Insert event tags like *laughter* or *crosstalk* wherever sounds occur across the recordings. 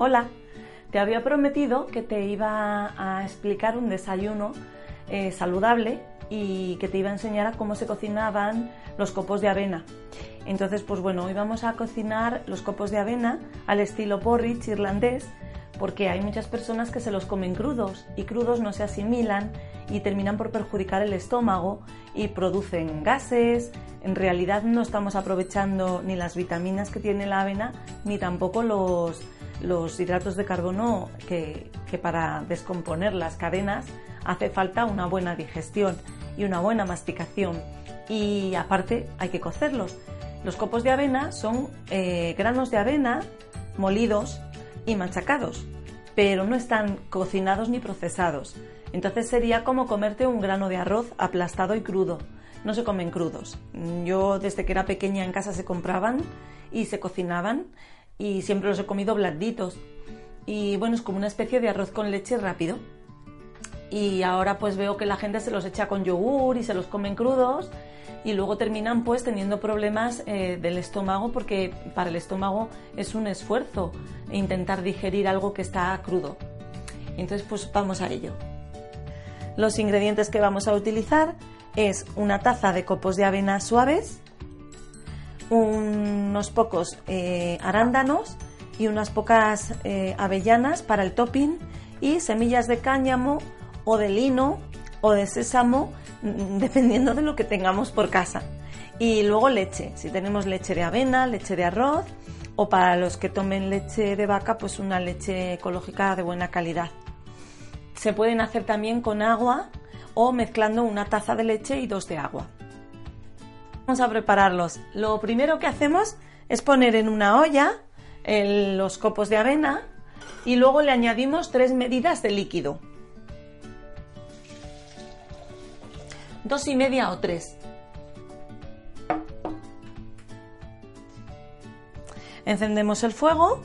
Hola, te había prometido que te iba a explicar un desayuno eh, saludable y que te iba a enseñar a cómo se cocinaban los copos de avena. Entonces, pues bueno, hoy vamos a cocinar los copos de avena al estilo porridge irlandés, porque hay muchas personas que se los comen crudos y crudos no se asimilan y terminan por perjudicar el estómago y producen gases. En realidad no estamos aprovechando ni las vitaminas que tiene la avena ni tampoco los, los hidratos de carbono que, que para descomponer las cadenas hace falta una buena digestión y una buena masticación. Y aparte hay que cocerlos. Los copos de avena son eh, granos de avena molidos y machacados, pero no están cocinados ni procesados. Entonces sería como comerte un grano de arroz aplastado y crudo. No se comen crudos. Yo desde que era pequeña en casa se compraban y se cocinaban y siempre los he comido blanditos. Y bueno, es como una especie de arroz con leche rápido. Y ahora pues veo que la gente se los echa con yogur y se los comen crudos y luego terminan pues teniendo problemas eh, del estómago porque para el estómago es un esfuerzo intentar digerir algo que está crudo. Entonces pues vamos a ello. Los ingredientes que vamos a utilizar es una taza de copos de avena suaves, unos pocos eh, arándanos y unas pocas eh, avellanas para el topping y semillas de cáñamo o de lino o de sésamo mm, *laughs* dependiendo de lo que tengamos por casa. Y luego leche, si tenemos leche de avena, leche de arroz o para los que tomen leche de vaca, pues una leche ecológica de buena calidad. Se pueden hacer también con agua o mezclando una taza de leche y dos de agua. Vamos a prepararlos. Lo primero que hacemos es poner en una olla los copos de avena y luego le añadimos tres medidas de líquido. Dos y media o tres. Encendemos el fuego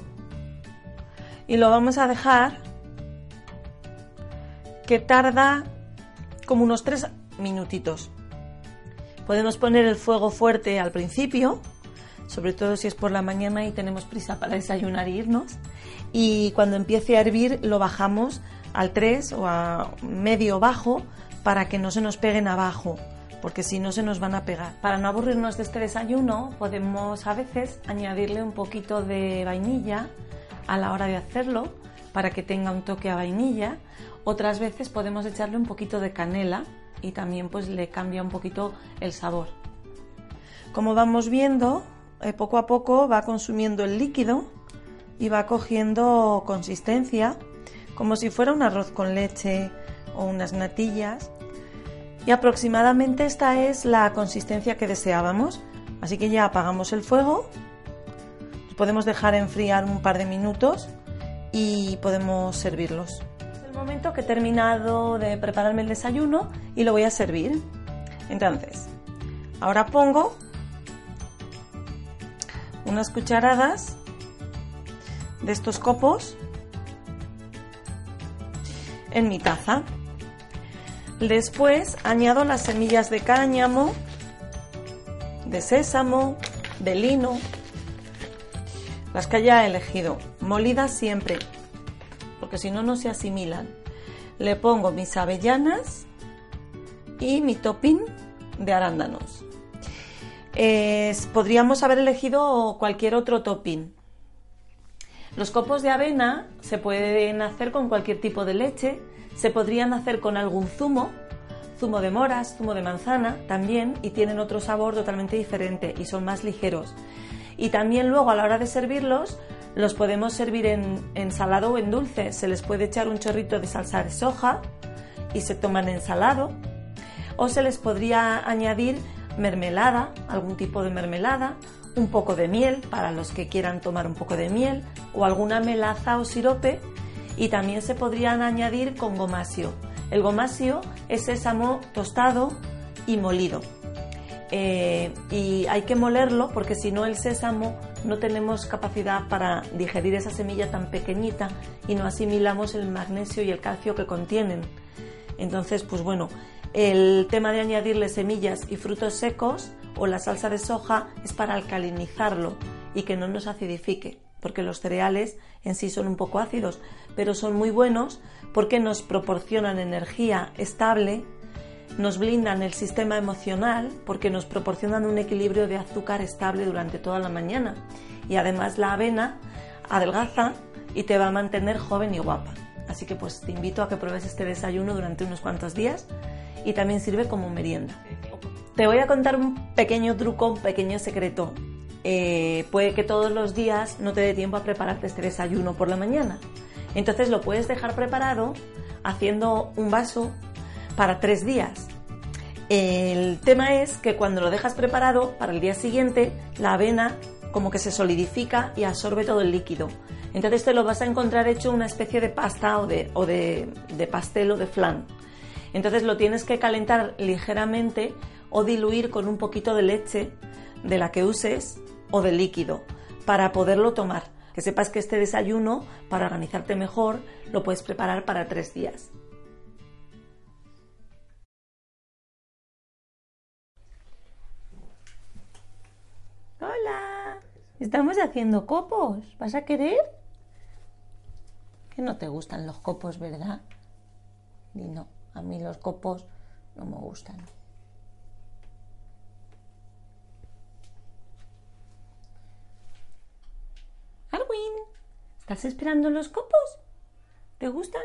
y lo vamos a dejar que tarda como unos tres minutitos. Podemos poner el fuego fuerte al principio, sobre todo si es por la mañana y tenemos prisa para desayunar e irnos. Y cuando empiece a hervir lo bajamos al 3 o a medio bajo para que no se nos peguen abajo, porque si no se nos van a pegar. Para no aburrirnos de este desayuno, podemos a veces añadirle un poquito de vainilla a la hora de hacerlo para que tenga un toque a vainilla. Otras veces podemos echarle un poquito de canela y también pues le cambia un poquito el sabor. Como vamos viendo, eh, poco a poco va consumiendo el líquido y va cogiendo consistencia como si fuera un arroz con leche o unas natillas. Y aproximadamente esta es la consistencia que deseábamos. Así que ya apagamos el fuego. podemos dejar enfriar un par de minutos y podemos servirlos. Momento que he terminado de prepararme el desayuno y lo voy a servir. Entonces, ahora pongo unas cucharadas de estos copos en mi taza. Después añado las semillas de cáñamo, de sésamo, de lino, las que haya elegido, molidas siempre, porque si no, no se asimilan. Le pongo mis avellanas y mi topping de arándanos. podríamos haber elegido cualquier otro topping. Los copos de avena se pueden hacer con cualquier tipo de leche, se podrían hacer con algún zumo, zumo de moras, zumo de manzana también, y tienen otro sabor totalmente diferente y son más ligeros. Y también luego a la hora de servirlos, los podemos servir en, salado o en dulce. Se les puede echar un chorrito de salsa de soja y se toman en salado. O se les podría añadir mermelada, algún tipo de mermelada, un poco de miel para los que quieran tomar un poco de miel o alguna melaza o sirope y también se podrían añadir con gomasio. El gomasio es sésamo tostado y molido. Eh, y hay que molerlo porque si no el sésamo no tenemos capacidad para digerir esa semilla tan pequeñita y no asimilamos el magnesio y el calcio que contienen. Entonces, pues bueno, el tema de añadirle semillas y frutos secos o la salsa de soja es para alcalinizarlo y que no nos acidifique, porque los cereales en sí son un poco ácidos, pero son muy buenos porque nos proporcionan energía estable, nos blindan el sistema emocional porque nos proporcionan un equilibrio de azúcar estable durante toda la mañana y además la avena adelgaza y te va a mantener joven y guapa. Así que pues te invito a que pruebes este desayuno durante unos cuantos días y también sirve como merienda. Te voy a contar un pequeño truco, un pequeño secreto. Eh, puede que todos los días no te dé tiempo a prepararte este desayuno por la mañana. Entonces lo puedes dejar preparado haciendo un vaso para tres días. El tema es que cuando lo dejas preparado para el día siguiente, la avena como que se solidifica y absorbe todo el líquido. Entonces te lo vas a encontrar hecho una especie de pasta o de, de pastel o de flan. Entonces lo tienes que calentar ligeramente o diluir con un poquito de leche de la que uses o de líquido para poderlo tomar. Que sepas que este desayuno, para organizarte mejor, lo puedes preparar para tres días. Estamos haciendo copos. ¿Vas a querer? Que no te gustan los copos, ¿verdad? Y no, a mí los copos no me gustan. Arwin, ¿estás esperando los copos? ¿Te gustan?